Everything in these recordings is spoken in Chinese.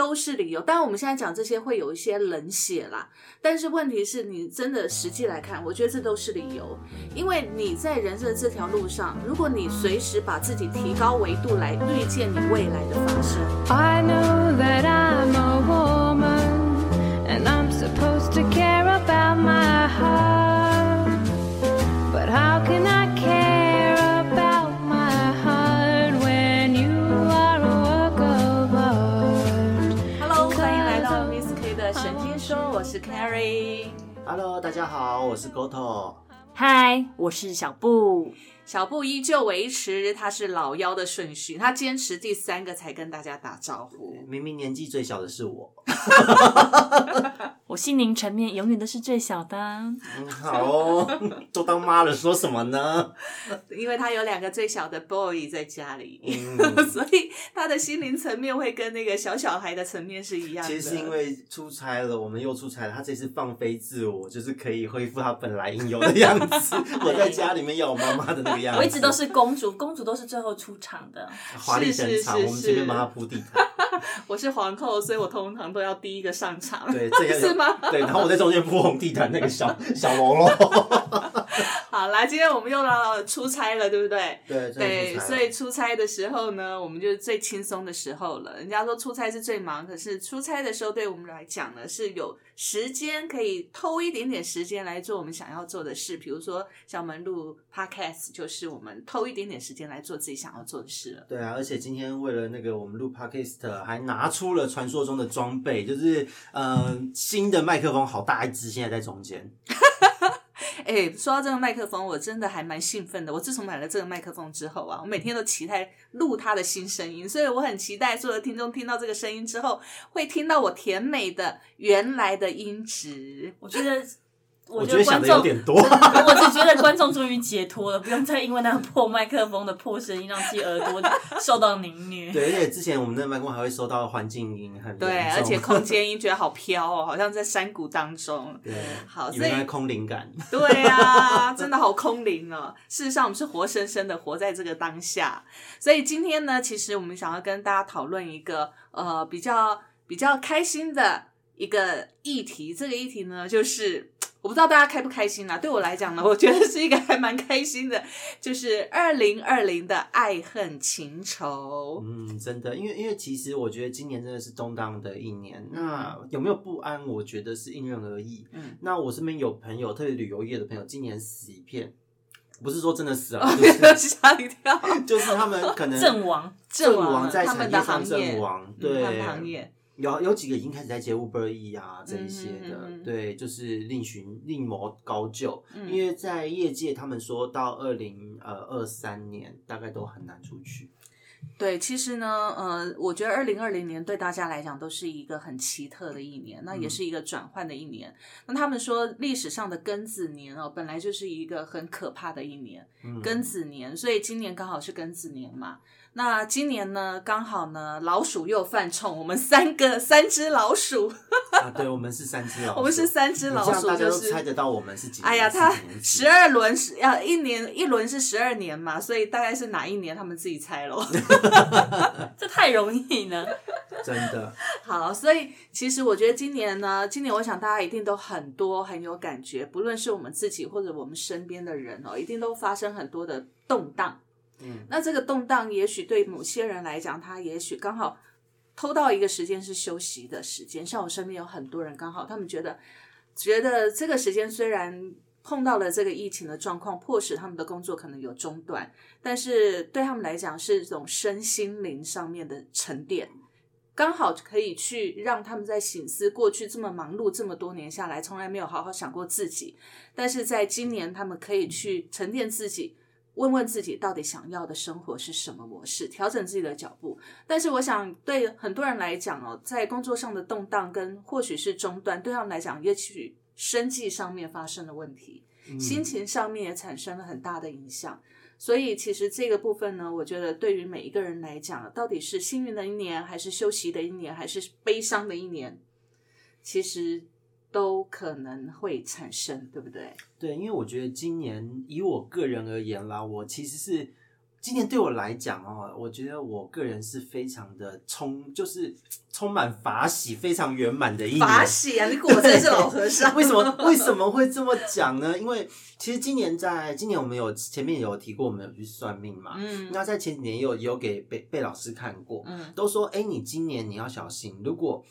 都是理由。当然，我们现在讲这些会有一些冷血啦，但是问题是你真的实际来看，我觉得这都是理由，因为你在人生的这条路上，如果你随时把自己提高维度来预见你未来的发生。I know that I'm a woman and I'm 是 Carrie。Hello，大家好，我是 Goto。Hi，，我是小布。小布依旧维持他是老幺的顺序，他坚持第三个才跟大家打招呼。明明年纪最小的是我。我心灵层面永远都是最小的。嗯，好哦，都当妈了，说什么呢？因为他有两个最小的 boy 在家里，嗯 所以他的心灵层面会跟那个小小孩的层面是一样的。其实是因为出差了，我们又出差了。他这次放飞自我，就是可以恢复他本来应有的样子。我在家里面有我妈妈的那个样，我一直都是公主，公主都是最后出场的。华丽登场，是是是我们这边帮他铺地毯。我是皇后，所以我通常都要第一个上场。对，这个 是吗？对，然后我在中间铺红地毯，那个小 小喽啰。好啦，今天我们又要出差了，对不对？对对，所以以出差的时候呢，我们就是最轻松的时候了。人家说出差是最忙，可是出差的时候对我们来讲呢，是有时间可以偷一点点时间来做我们想要做的事。比如说，像我们录 podcast，就是我们偷一点点时间来做自己想要做的事了。对啊，而且今天为了那个我们录 podcast，还拿出了传说中的装备，就是呃新的麦克风，好大一支，现在在中间。哎，说到这个麦克风，我真的还蛮兴奋的。我自从买了这个麦克风之后啊，我每天都期待录它的新声音，所以我很期待所有的听众听到这个声音之后，会听到我甜美的原来的音质。我觉得，我觉得想观众，的有点多。我只觉得观众终于解脱了，不用再因为那个破麦克风的破声音让自己耳朵受到凌虐。对，而且之前我们那个麦克风还会收到环境音很严对，而且空间 音觉得好飘哦，好像在山谷当中。对，好所以空灵感。对啊，真的好空灵哦。事实上，我们是活生生的活在这个当下。所以今天呢，其实我们想要跟大家讨论一个呃比较比较开心的一个议题。这个议题呢，就是我不知道大家开不开心啦。对我来讲呢，我觉得是一个还蛮开心的，就是二零二零的爱恨情仇。嗯，真的，因为因为其实我觉得今年真的是动荡的一年。那有没有不安？我觉得是因人而异。嗯，那我身边有朋友，特别旅游业的朋友，今年死一片，不是说真的死了，吓一跳。就是他们可能阵亡，阵亡亡在他们的产业上阵亡，嗯对，有有几个已经开始在接 Uber E 啊这一些的，嗯嗯嗯对，就是另寻另谋高就，嗯因为在业界他们说到二零呃二三年大概都很难出去。对，其实呢，呃，我觉得二零二零年对大家来讲都是一个很奇特的一年，那也嗯是一个转换的一年。那他们说历史上的庚子年哦，本来就是一个很可怕的一年，嗯，庚子年，所以今年刚好是庚子年嘛。那今年呢，刚好呢，老鼠又犯冲，我们三个三只老鼠，啊，对，我们是三只老鼠，我们是三只老鼠，大家就是都猜得到我们是几年？哎呀，是他十二轮是要一年一轮是十二年嘛，所以大概是哪一年他们自己猜咯。这太容易了。真的，好，所以其实我觉得今年呢，今年我想大家一定都很多很有感觉，不论是我们自己或者我们身边的人哦，一定都发生很多的动荡。那这个动荡，也许对某些人来讲，他也许刚好偷到一个时间是休息的时间。像我身边有很多人，刚好他们觉得觉得这个时间虽然碰到了这个疫情的状况，迫使他们的工作可能有中断，但是对他们来讲是一种身心灵上面的沉淀。刚好可以去让他们在醒思过去这么忙碌这么多年下来，从来没有好好想过自己，但是在今年他们可以去沉淀自己，问问自己到底想要的生活是什么模式，调整自己的脚步。但是我想对很多人来讲哦，在工作上的动荡跟或许是中断，对他们来讲，也许生计上面发生了问题，嗯心情上面也产生了很大的影响。所以其实这个部分呢，我觉得对于每一个人来讲，到底是幸运的一年，还是休息的一年，还是悲伤的一年，其实都可能会产生，对不对？对，因为我觉得今年以我个人而言啦，我其实是今年对我来讲哦，我觉得我个人是非常的充，就是充满法喜、非常圆满的一年。法喜啊！你果真是老和尚。为什么为什么会这么讲呢？因为其实今年在今年我们有前面有提过，我们有去算命嘛。嗯那在前几年也有也有给贝贝老师看过，嗯都说哎、你今年你要小心，如果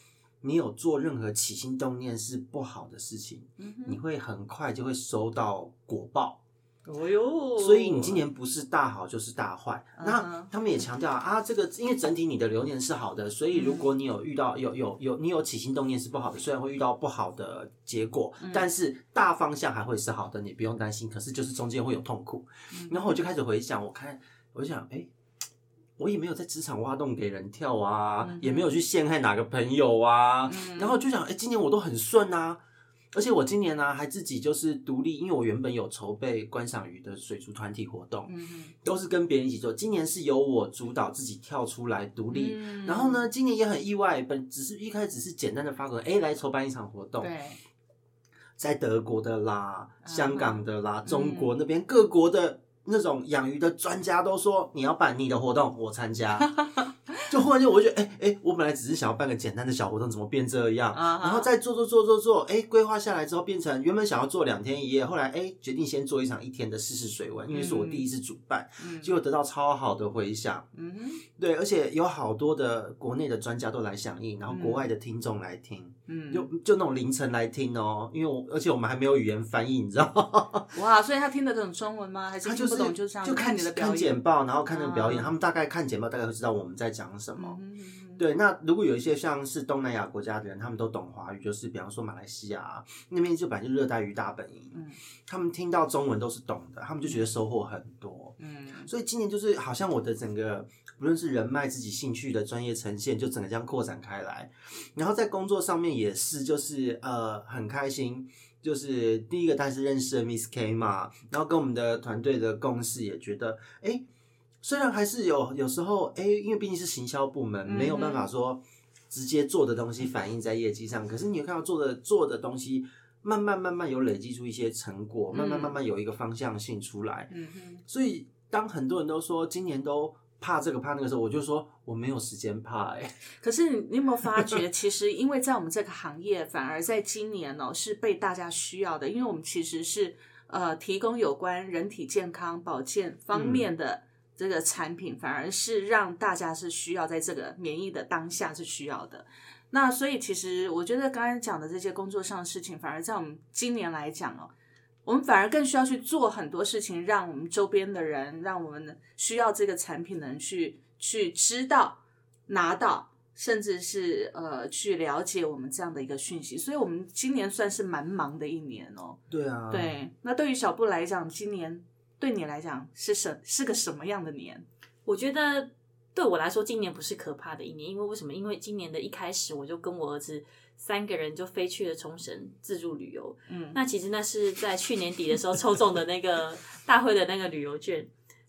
你有做任何起心动念是不好的事情，嗯你会很快就会收到果报。哦哟，所以你今年不是大好就是大坏。嗯那他们也强调啊，这个因为整体你的流年是好的，所以如果你有遇到有有有你有起心动念是不好的，虽然会遇到不好的结果，嗯但是大方向还会是好的，你不用担心。可是就是中间会有痛苦。嗯然后我就开始回想，我看我就想，哎、我也没有在职场挖洞给人跳啊，嗯也没有去陷害哪个朋友啊，嗯然后就想，哎、今年我都很顺啊。而且我今年呢、还自己就是独立，因为我原本有筹备观赏鱼的水族团体活动，都是跟别人一起做。今年是由我主导自己跳出来独立，嗯然后呢，今年也很意外，本只是一开始只是简单的发个，哎，来筹办一场活动，对，在德国的啦、嗯香港的啦、中国那边各国的那种养鱼的专家都说你要办你的活动，我参加。就忽然间我就觉得，哎、哎、我本来只是想要办个简单的小活动，怎么变这样？然后再做做做做做，哎、规划下来之后变成原本想要做两天一夜，后来哎、决定先做一场一天的试试水温，因为是我第一次主办，嗯结果得到超好的回响。嗯哼对，而且有好多的国内的专家都来响应，然后国外的听众来听，嗯，就就那种凌晨来听哦，因为我而且我们还没有语言翻译，你知道吗？哇，所以他听得懂中文吗？还是听不懂？就这样就看看你的表演看简。报，然后看那个表演，啊他们大概看简报大概会知道我们在讲什么。嗯哼嗯对，那如果有一些像是东南亚国家的人，他们都懂华语，就是比方说马来西亚、啊、那边就本来就热带鱼大本营，嗯他们听到中文都是懂的，他们就觉得收获很多。嗯所以今年就是好像我的整个不论是人脉、自己兴趣的专业呈现，就整个这样扩展开来。然后在工作上面也是，就是呃很开心。就是第一个，当然是认识了 Miss K 嘛，然后跟我们的团队的共识也觉得，哎，虽然还是有有时候，哎，因为毕竟是行销部门，没有办法说直接做的东西反映在业绩上，可是你有看到做的做的东西，慢慢慢慢有累积出一些成果，慢慢嗯慢慢有一个方向性出来，嗯哼，所以当很多人都说今年都怕这个怕那个时候，我就说我没有时间怕、欸，哎，可是你有没有发觉，其实因为在我们这个行业，反而在今年哦是被大家需要的，因为我们其实是呃提供有关人体健康保健方面的这个产品，反而是让大家是需要在这个免疫的当下是需要的。那所以其实我觉得刚才讲的这些工作上的事情，反而在我们今年来讲哦，我们反而更需要去做很多事情，让我们周边的人，让我们需要这个产品的人去去知道、拿到，甚至是呃去了解我们这样的一个讯息。所以，我们今年算是蛮忙的一年哦。对啊，，对，那对于小布来讲，今年对你来讲是什是个什么样的年？我觉得对我来说，今年不是可怕的一年，因为为什么？因为今年的一开始，我就跟我儿子三个人就飞去了冲绳自助旅游。嗯，那其实那是在去年底的时候抽中的那个大会的那个旅游券。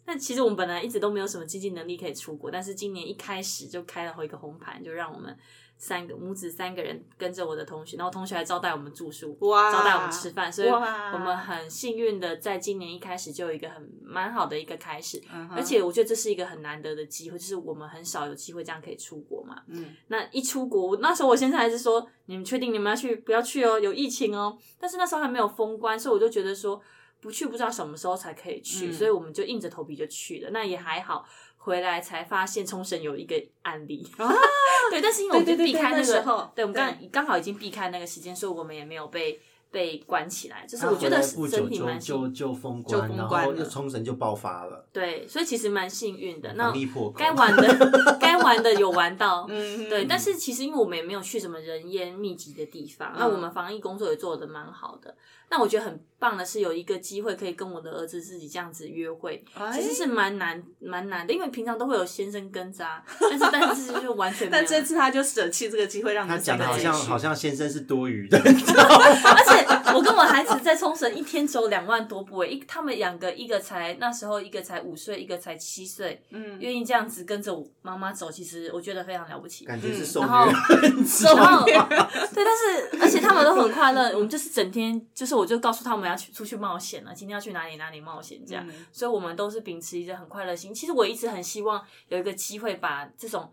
那其实我们本来一直都没有什么经济能力可以出国，但是今年一开始就开了一个红盘，就让我们三个母子三个人跟着我的同学，然后同学还招待我们住宿，哇招待我们吃饭，所以我们很幸运的在今年一开始就有一个很蛮好的一个开始。嗯而且我觉得这是一个很难得的机会，就是我们很少有机会这样可以出国嘛。嗯那一出国，那时候我先生还是说：“你们确定你们要去？不要去哦，有疫情哦。”但是那时候还没有封关，所以我就觉得说不去不知道什么时候才可以去，嗯所以我们就硬着头皮就去了。那也还好，回来才发现冲绳有一个案例。啊，对，但是因为我们就避开那个，时候对我们刚刚好已经避开那个时间，所以我们也没有被被关起来。就是我觉得回来不久就整体蛮就幸就封就关，然后冲绳就爆发了，对，所以其实蛮幸运的。那该玩的 该玩的有玩到，嗯对，但是其实因为我们也没有去什么人烟密集的地方，那、嗯我们防疫工作也做的蛮好的。那我觉得很棒的是有一个机会可以跟我的儿子自己这样子约会，哎其实是蛮难蛮难的，因为平常都会有先生跟着啊，但是但是就完全没有。但这次他就舍弃这个机会，让你他讲的好像好像先生是多余的 而且我跟我孩子在冲绳一天走两万多步诶，一他们两个一个才那时候一个才五岁，一个才七岁，嗯愿意这样子跟着我妈妈走，其实我觉得非常了不起。感觉是嗯受然后虐，然 后对，但是而且他们都很快乐，我们就是整天就是我就告诉他们要去出去冒险了，今天要去哪里哪里冒险这样。嗯所以我们都是秉持一个很快乐心。其实我一直很希望有一个机会把这种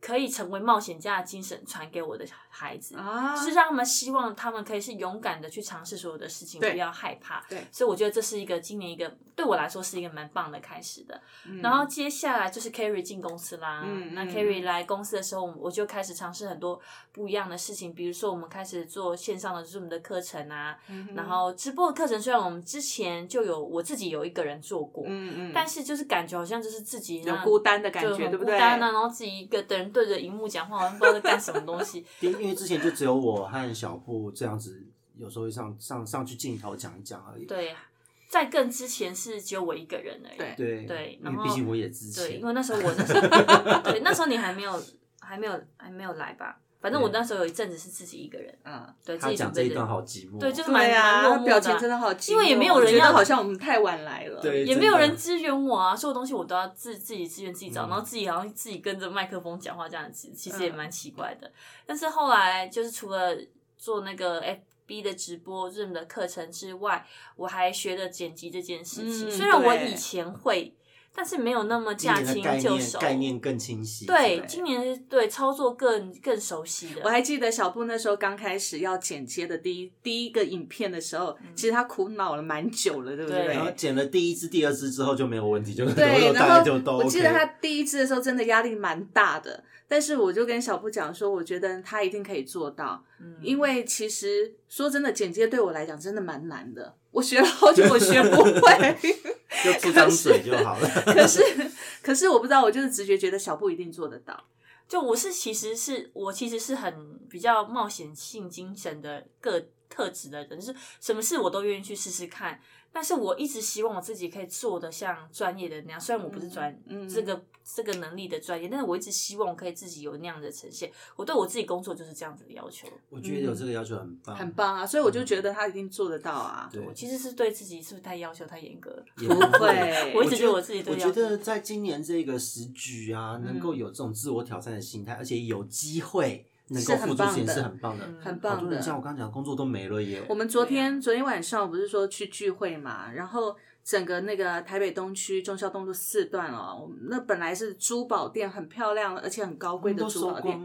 可以成为冒险家的精神传给我的孩子。啊，就是让他们希望他们可以是勇敢的去尝试所有的事情，不要害怕。对所以我觉得这是一个今年一个对我来说是一个蛮棒的开始的。嗯然后接下来就是 Carrie 进公司啦，那嗯那 Carrie 来公司的时候，我就开始尝试很多不一样的事情，比如说我们开始做线上的 Zoom 的课程啊，嗯然后直播的课程虽然我们之前就有我自己有一个人做过，嗯嗯，但是就是感觉好像就是自己那有孤单的感就觉，对不对？很孤单啊，然后自己一个人对着荧幕讲话，好像不知道在干什么东西。因 因为之前就只有我和小布这样子，有时候会上上上去镜头讲一讲而已。对，在更之前是只有我一个人而已。对对对然后因为毕竟我也之对，前因为那时候我那时候 对那时候你还没有还没有还没有来吧？反正我那时候有一阵子是自己一个人，嗯，对自己准备的讲这一段好寂寞。对，就是蛮蛮对啊，落寞的啊。表情真的好寂寞，因为也没有人要好像我们太晚来了。对也没有人支援我啊，所有东西我都要自自己支援自己找，嗯。然后自己好像自己跟着麦克风讲话这样子，其实也嗯蛮奇怪的。但是后来就是除了做那个 FB 的直播 Zoom 的课程之外，我还学了剪辑这件事情。嗯虽然我以前会，但是没有那么驾轻就熟。概念更清晰。对，对今年对操作更更熟悉的。我还记得小布那时候刚开始要剪接的第一第一个影片的时候，其实他苦恼了蛮久了，对不对然后剪了第一支、第二支之后就没有问题，就对，都大然后就都 OK。我记得他第一支的时候真的压力蛮大的，但是我就跟小布讲说，我觉得他一定可以做到，嗯因为其实说真的，剪接对我来讲真的蛮难的，我学了好久，我学不会。就出张嘴就好了。可是，可是我不知道，我就是直觉觉得小布一定做得到。就我是其实是我其实是很比较冒险性精神的个特质的人，就是什么事我都愿意去试试看。但是我一直希望我自己可以做的像专业的那样，虽然我不是专、嗯嗯这个这个能力的专业，但是我一直希望我可以自己有那样的呈现。我对我自己工作就是这样子的要求。我觉得有这个要求很棒，很棒啊，所以我就觉得他一定做得到啊。对我其实是对自己是不是太要求太严格了？也不会 我一直觉得我自己我觉得在今年这个时局啊，嗯能够有这种自我挑战的心态，而且有机会能够是很付出钱棒的是很棒的。嗯很棒的好多人像我刚刚讲，工作都没了耶。我们昨天、昨天晚上不是说去聚会嘛，然后整个那个台北东区忠孝东路四段哦，我们那本来是珠宝店，很漂亮而且很高贵的珠宝店，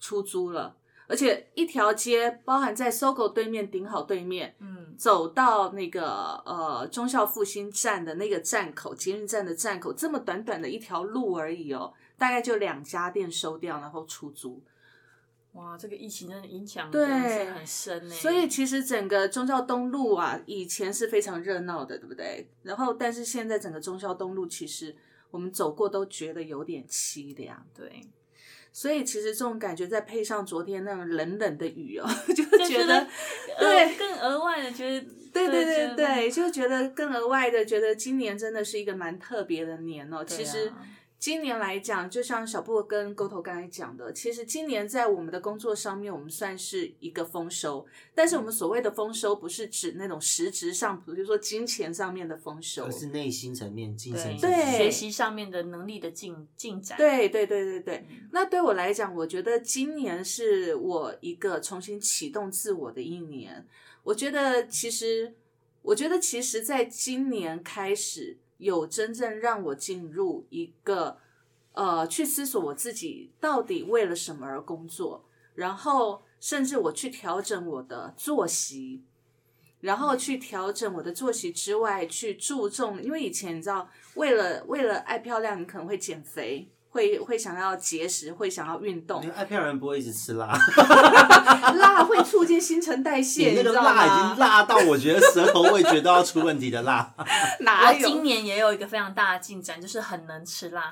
出租了，而且一条街包含在搜狗对面、顶好对面，嗯，走到那个呃忠孝复兴站的那个站口，捷运站的站口，这么短短的一条路而已哦，大概就两家店收掉，然后出租。哇，这个疫情真的影响很深呢。所以其实整个忠孝东路啊，以前是非常热闹的，对不对？然后，但是现在整个忠孝东路，其实我们走过都觉得有点凄凉。对，所以其实这种感觉，再配上昨天那种冷冷的雨哦，就就觉得对呃更额外的觉得，对对对对，就觉得更额外的觉得今年真的是一个蛮特别的年哦。啊其实今年来讲，就像小布跟沟头刚才讲的，其实今年在我们的工作上面，我们算是一个丰收。但是我们所谓的丰收，不是指那种实质上，比如说金钱上面的丰收而，是内心层面、精神对。学习上面的能力的进进展，对对对对对。嗯那对我来讲，我觉得今年是我一个重新启动自我的一年。我觉得其实，我觉得其实在今年开始，有真正让我进入一个呃，去思索我自己到底为了什么而工作，然后甚至我去调整我的作息。然后去调整我的作息之外，去注重，因为以前你知道，为了为了爱漂亮，你可能会减肥，会会想要节食，会想要运动因为，爱漂亮人不会一直吃辣，辣会促进新陈代谢，你那个辣已经？辣到我觉得舌头味觉都要出问题的辣。哪有？今年也有一个非常大的进展，就是很能吃辣。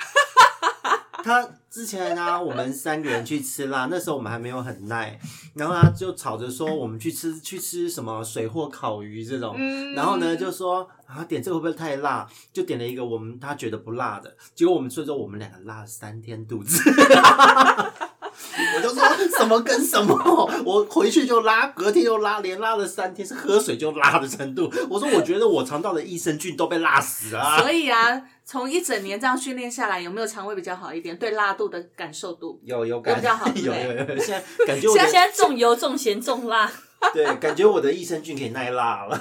他之前呢、我们三个人去吃辣，那时候我们还没有很耐，然后他就吵着说我们去吃去吃什么水货烤鱼这种，嗯然后呢就说啊点这个会不会太辣？就点了一个我们他觉得不辣的，结果我们最后我们两个辣了三天肚子。我就说什么跟什么，我回去就拉，隔天又拉，连拉了三天，是喝水就拉的程度。我说我觉得我肠道的益生菌都被辣死了、啊。所以啊，从一整年这样训练下来，有没有肠胃比较好一点？对辣度的感受度？有有感比较好 有有有，现在感觉我的现在重油、重咸、重辣，对，感觉我的益生菌可以耐辣了。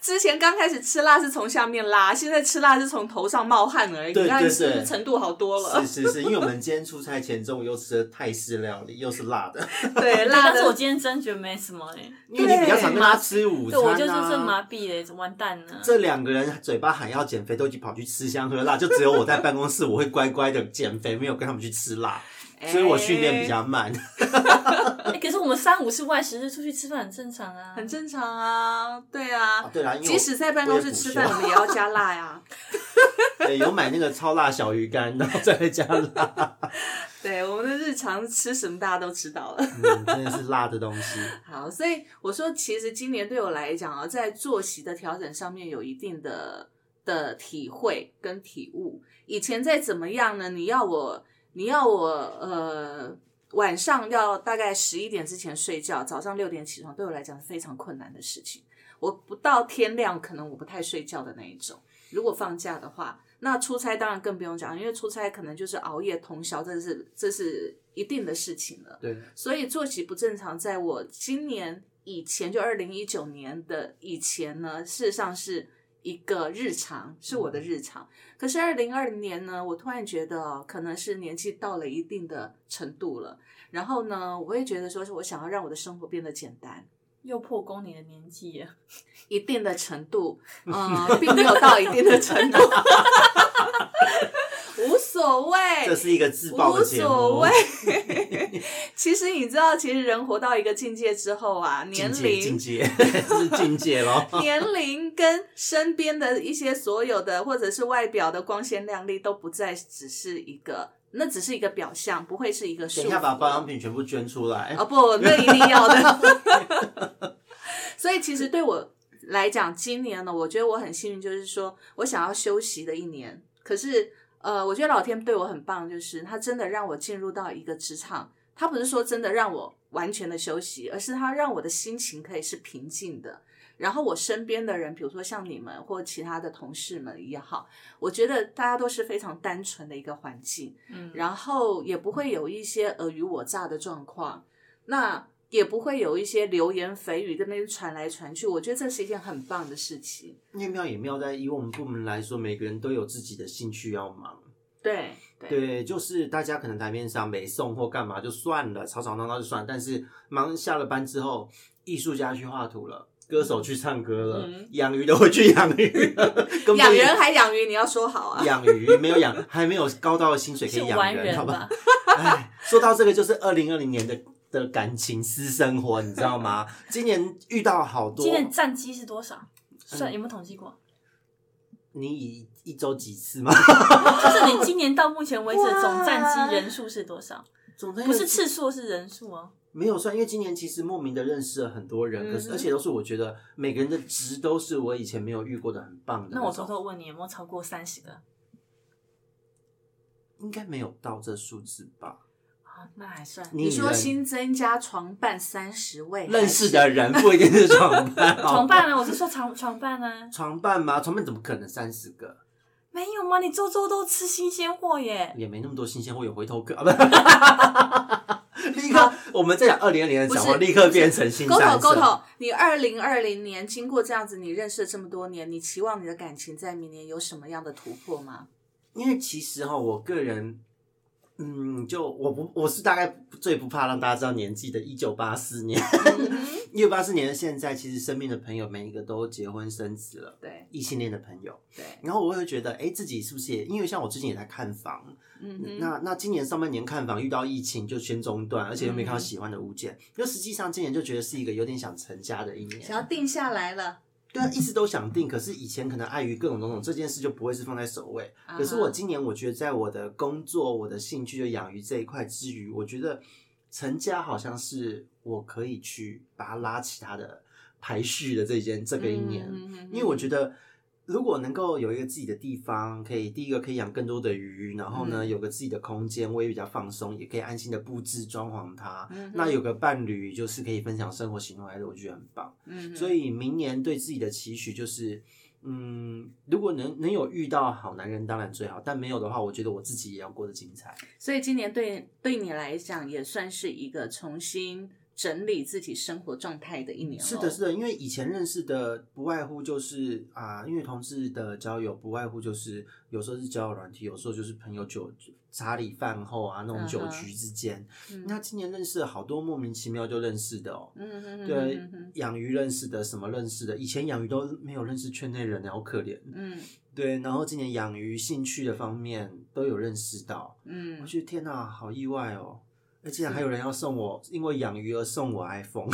之前刚开始吃辣是从下面拉，现在吃辣是从头上冒汗而已。对对对是程度好多了？是是是，因为我们今天出差前中午又吃了泰式料理，又是辣的，对，辣但是我。今天真觉得没什么哎、因为你比较常跟他吃午餐对我就是这啊。麻痹嘞，完蛋了。这两个人嘴巴喊要减肥，都已经跑去吃香喝辣，就只有我在办公室，我会乖乖的减肥，没有跟他们去吃辣，所以我训练比较慢。哎可是我们三五是外食日出去吃饭很正常啊，很正常啊，对啊。哦对啦，因为即使在办公室吃饭，我们也要加辣呀。对有买那个超辣小鱼干，然后再加辣，对，我们的日常吃什么大家都知道了。嗯，真的是辣的东西。好，所以我说，其实今年对我来讲啊，在作息的调整上面有一定的的体会跟体悟。以前再怎么样呢？你要我，你要我，呃，晚上要大概十一点之前睡觉，早上六点起床，对我来讲是非常困难的事情。我不到天亮，可能我不太睡觉的那一种。如果放假的话，那出差当然更不用讲，因为出差可能就是熬夜通宵，这是这是一定的事情了。对，所以作息不正常，在我今年以前，就二零一九年的以前呢，事实上是一个日常，是我的日常。可是二零二零年呢，我突然觉得哦，可能是年纪到了一定的程度了，然后呢，我会觉得说，是我想要让我的生活变得简单。又破功你的年纪。一定的程度，嗯，并没有到一定的程度，无所谓，这是一个自爆无所谓。其实你知道，其实人活到一个境界之后啊，年境界境龄、界是境界咯。年龄跟身边的一些所有的或者是外表的光鲜亮丽，都不再只是一个，那只是一个表象，不会是一个束缚。等一下把保养品全部捐出来。哦不，那一定要的。所以其实对我来讲，今年呢，我觉得我很幸运，就是说我想要休息的一年。可是，呃，我觉得老天对我很棒，就是他真的让我进入到一个职场，他不是说真的让我完全的休息，而是他让我的心情可以是平静的。然后我身边的人，比如说像你们或其他的同事们也好，我觉得大家都是非常单纯的一个环境。嗯，然后也不会有一些尔虞我诈的状况，那也不会有一些流言蜚语在那边传来传去。我觉得这是一件很棒的事情。因为妙也妙在，以我们部门来说，每个人都有自己的兴趣要忙。对对对，就是大家可能台面上没送或干嘛就算了，吵吵闹闹就算了。但是忙下了班之后，艺术家去画图了，歌手去唱歌了，嗯养鱼的会去养鱼养人还养鱼，你要说好啊。养鱼没有养，还没有高到的薪水可以养人，好吧吧？？哎，说到这个，就是二零二零年的的感情私生活，你知道吗？今年遇到好多，今年战绩是多少？算嗯有没有统计过？你以一周几次吗？就是你今年到目前为止的总战绩人数是多少？总之不是次数，是人数哦。没有算，因为今年其实莫名的认识了很多人，可是而且都是我觉得每个人的值都是我以前没有遇过的很棒的种。那我偷偷问你，有没有超过三十个？应该没有到这数字吧？啊，那还算。你说新增加床伴三十位，认识的人不一定是床伴，床伴呢？我是说床床伴呢？床伴吗？床伴怎么可能三十个？没有吗？你周周都吃新鲜货耶。也没那么多新鲜货，有回头客啊，不 立刻我们在讲二零二零的讲话，不是立刻变成新沟三色。头沟头，你二零二零年经过这样子，你认识了这么多年，你期望你的感情在明年有什么样的突破吗？因为其实哈，我个人，嗯，就我不我是大概最不怕让大家知道年纪的，一九八四年，嗯 一九八四年的现在，其实身边的朋友每一个都结婚生子了，对。异性恋的朋友，对，然后我会觉得，哎，自己是不是也？因为像我最近也在看房，嗯，那那今年上半年看房遇到疫情就先中断，而且又没嗯看到喜欢的物件，就实际上今年就觉得是一个有点想成家的一年，想要定下来了。对啊，一直都想定，可是以前可能碍于各种种种，这件事就不会是放在首位。可是我今年，我觉得在我的工作、我的兴趣就养鱼这一块之余，我觉得成家好像是我可以去把它拉起它的排序的这件这个一年，嗯因为我觉得。如果能够有一个自己的地方，可以第一个可以养更多的鱼，然后呢、嗯有个自己的空间，我也比较放松，也可以安心的布置装潢它。嗯那有个伴侣，就是可以分享生活喜怒哀乐，我觉得很棒。嗯，所以明年对自己的期许就是，嗯，如果能能有遇到好男人，当然最好；但没有的话，我觉得我自己也要过得精彩。所以今年对对你来讲也算是一个重新整理自己生活状态的一年。是的，是。的，因为以前认识的不外乎就是啊，因为同事的交友不外乎就是有时候是交友软体，有时候就是朋友酒茶里饭后啊那种酒局之间。嗯那今年认识了好多莫名其妙就认识的哦。嗯嗯对养鱼认识的，什么认识的，以前养鱼都没有认识圈内人，好可怜。嗯对，然后今年养鱼兴趣的方面都有认识到，嗯我嗯，觉得天哪，好意外哦！而竟然还有人要送我，因为养鱼而送我 iPhone，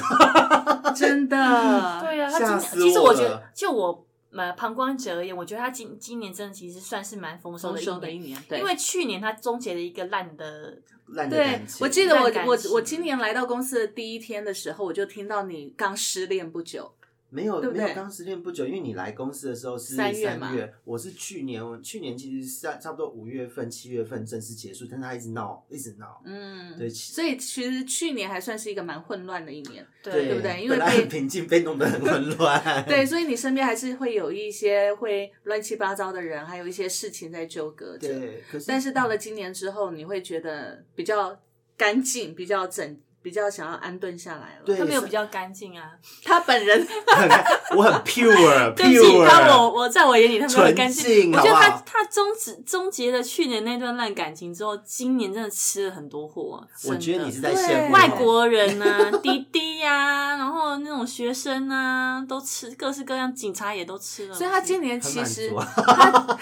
真的，对啊，他今吓死年其实我我觉得，就我呃旁观者而言，我觉得他今今年真的其实算是蛮丰收丰的一年，收的一年，对，因为去年他终结了一个烂的，烂的感，情。我记得我烂感情我我今年来到公司的第一天的时候，我就听到你刚失恋不久，没有对不对没有刚失恋不久，因为你来公司的时候是三月我是去年去年其实是差差不多五月份七月份正式结束，但是他一直闹一直闹，嗯，对其所以其实去年还算是一个蛮混乱的一年，对对不对因为本来被很平静，被弄得很混乱。对，所以你身边还是会有一些会乱七八糟的人，还有一些事情在纠葛着。对，可是但是到了今年之后，你会觉得比较干净，比较整，比较想要安顿下来了。对他没有比较干净啊。他本人很 我很 pure 对不起，他我我在我眼里他没有干净。我觉得他他终止终结了去年那段烂感情之后，今年真的吃了很多货、啊。我觉得你是在对羡慕外国人啊，滴滴呀、然后那种学生啊，都吃各式各样，警察也都吃了。所以他今年其实他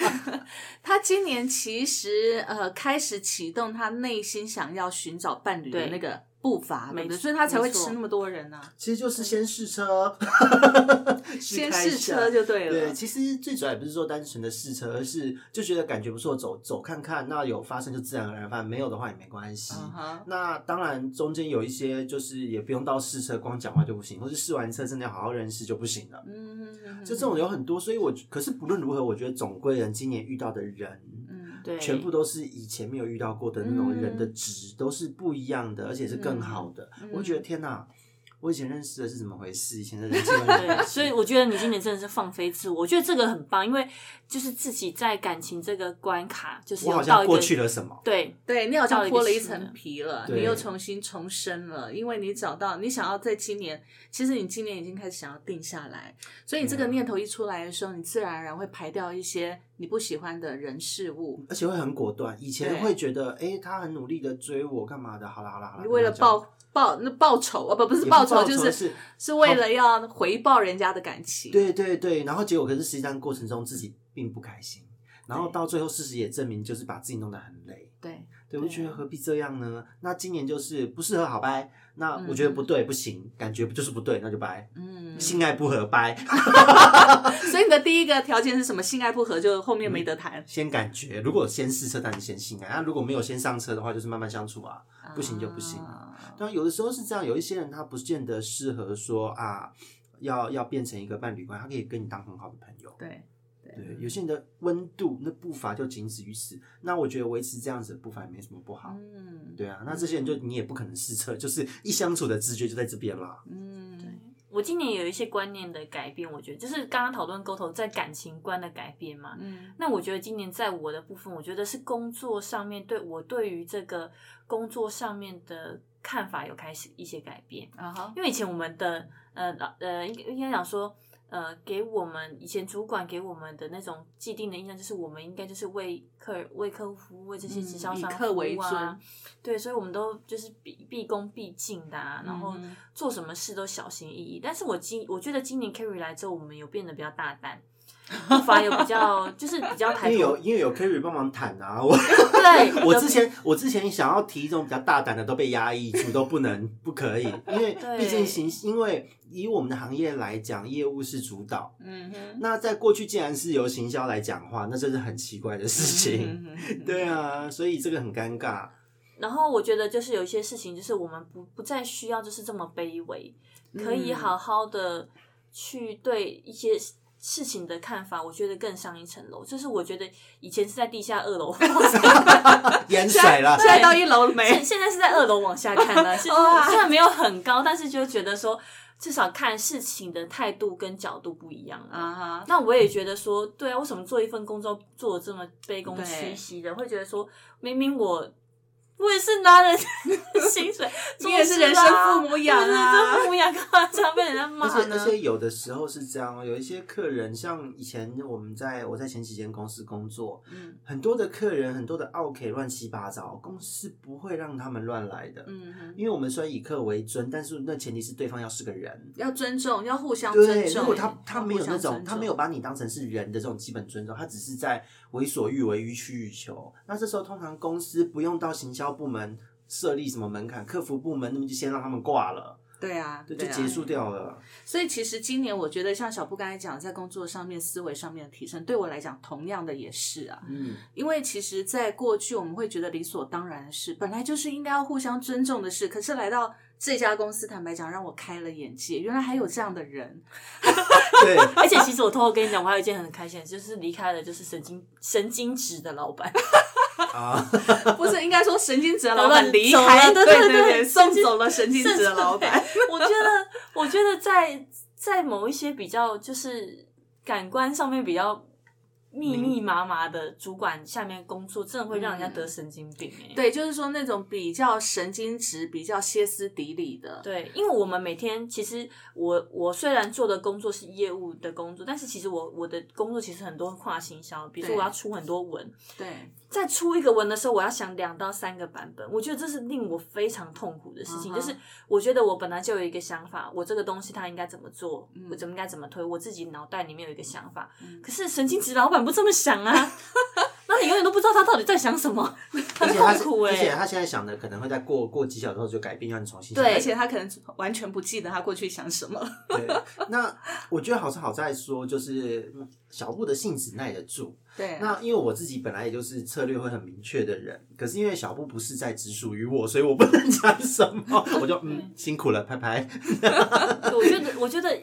他今年其实呃开始启动他内心想要寻找伴侣的那个步伐，对不对？没错所以他才会吃那么多人呢、其实就是先试车，先试车就对了。对，其实最主要也不是说单纯的试车，而是就觉得感觉不错，走走看看，那有发生就自然而然发生，没有的话也没关系。那当然，中间有一些就是也不用到试车，光讲话就不行，或是试完车真的要好好认识就不行了。嗯，嗯就这种有很多，所以我可是不论如何，我觉得总归人今年遇到的人，嗯对，全部都是以前没有遇到过的那种人的值，都是不一样的，而且是更好的。嗯我觉得天哪，我以前认识的是怎么回事？以前的人际关系对，所以我觉得你今年真的是放飞自我，我觉得这个很棒，因为就是自己在感情这个关卡，就是我好像过去了什么。对对你好像脱了一层皮了，你又重新重生了，因为你找到你想要在今年，其实你今年已经开始想要定下来，所以你这个念头一出来的时候，你自然而然会排掉一些你不喜欢的人事物，而且会很果断。以前对会觉得，哎、他很努力的追我，干嘛的？好了好了好了，你为了报报那报仇啊，不不是报仇，就是是是为了要回报人家的感情。对对对，然后结果可是实际上过程中自己并不开心，然后到最后事实也证明，就是把自己弄得很累。对对，我就觉得何必这样呢？那今年就是不适合，好掰。那嗯我觉得不对，不行，感觉就是不对，那就掰。嗯，性爱不合掰 所以你的第一个条件是什么？性爱不合，就后面没得谈。先感觉。如果先试车，当然先性爱；那如果没有先上车的话，就是慢慢相处啊。不行就不行啊当然，有的时候是这样，有一些人他不见得适合说啊，要要变成一个伴侣关系，他可以跟你当很好的朋友。对对，有些人的温度那步伐就仅止于此。那我觉得维持这样子的步伐也没什么不好。嗯，对啊，那这些人就你也不可能试车，就是一相处的直觉就在这边啦。嗯，我今年有一些观念的改变，我觉得就是刚刚讨论沟通在感情观的改变嘛。嗯那我觉得今年在我的部分，我觉得是工作上面对我对于这个工作上面的看法有开始一些改变。啊哈，因为以前我们的呃老呃应该应该讲说呃给我们以前主管给我们的那种既定的印象，就是我们应该就是为客人为客户服务，为这些直销商服务啊尊。对，所以我们都就是毕毕恭毕敬的、啊，然后嗯做什么事都小心翼翼。但是我今我觉得今年 Carry 来之后，我们有变得比较大胆，步伐有比较就是比较抬因为有。因为有 Kerry 帮忙谈啊，我对，有我之前我之前想要提一种比较大胆的都被压抑住，都不能不可以，因为对毕竟行，因为以我们的行业来讲，业务是主导。嗯哼，那在过去，既然是由行销来讲话，那这是很奇怪的事情。嗯哼哼哼对啊，所以这个很尴尬。然后我觉得就是有一些事情，就是我们不不再需要就是这么卑微，可以嗯好好的去对一些事情的看法，我觉得更上一层楼。就是我觉得以前是在地下二楼，淹水了现，在到一楼了没现？现在是在二楼往下看了，是哇虽然没有很高，但是就觉得说至少看事情的态度跟角度不一样了。啊哈，那我也觉得说，对啊，为什么做一份工作做的这么卑躬屈膝的？会觉得说，明明我我也是拿人家薪水，你也是人生父母养啊父母养，干嘛这样被人家骂而且呢？而且有的时候是这样哦，有一些客人，像以前我们在我在前几间公司工作，嗯很多的客人很多的 OK 乱七八糟，公司不会让他们乱来的，嗯，因为我们虽然以客为尊，但是那前提是对方要是个人。要尊重，要互相尊对，重。如果他他没有那种他没有把你当成是人的这种基本尊重，他只是在为所欲为、予取予求。那这时候通常公司不用到行销部门设立什么门槛，客服部门那么就先让他们挂了，对啊，对，就结束掉了。所以其实今年我觉得像小布刚才讲，在工作上面、思维上面的提升，对我来讲同样的也是啊。嗯，因为其实，在过去我们会觉得理所当然的事，本来就是应该要互相尊重的事。可是来到这家公司，坦白讲，让我开了眼界，原来还有这样的人。对，而且其实我偷偷跟你讲，我还有一件很开心的事，就是离开了就是神经神经质的老板，啊，不是应该说神经质的老老板板离走了开，对对对对对，送走了神经质的老板。我觉得，我觉得在在某一些比较就是感官上面比较密密麻麻的主管下面工作，真的会让人家得神经病哎、对，就是说那种比较神经质、比较歇斯底里的，对，因为我们每天其实我我虽然做的工作是业务的工作，但是其实我我的工作其实很多跨行销，比如说我要出很多文，对在出一个文的时候，我要想两到三个版本，我觉得这是令我非常痛苦的事情。就是我觉得我本来就有一个想法，我这个东西它应该怎么做，嗯我怎么应该怎么推，我自己脑袋里面有一个想法。嗯可是神经质老板不这么想啊，那你永远都不知道他到底在想什么，很痛苦哎、而且他现在想的可能会在过过几小时后就改变，让你重新对而且他可能完全不记得他过去想什么。对，那我觉得好是好在说，就是嗯小布的性子耐得住。对啊，那因为我自己本来也就是策略会很明确的人，可是因为小布不是在只属于我，所以我不能讲什么，我就 嗯辛苦了，拍拍。我觉得，我觉得，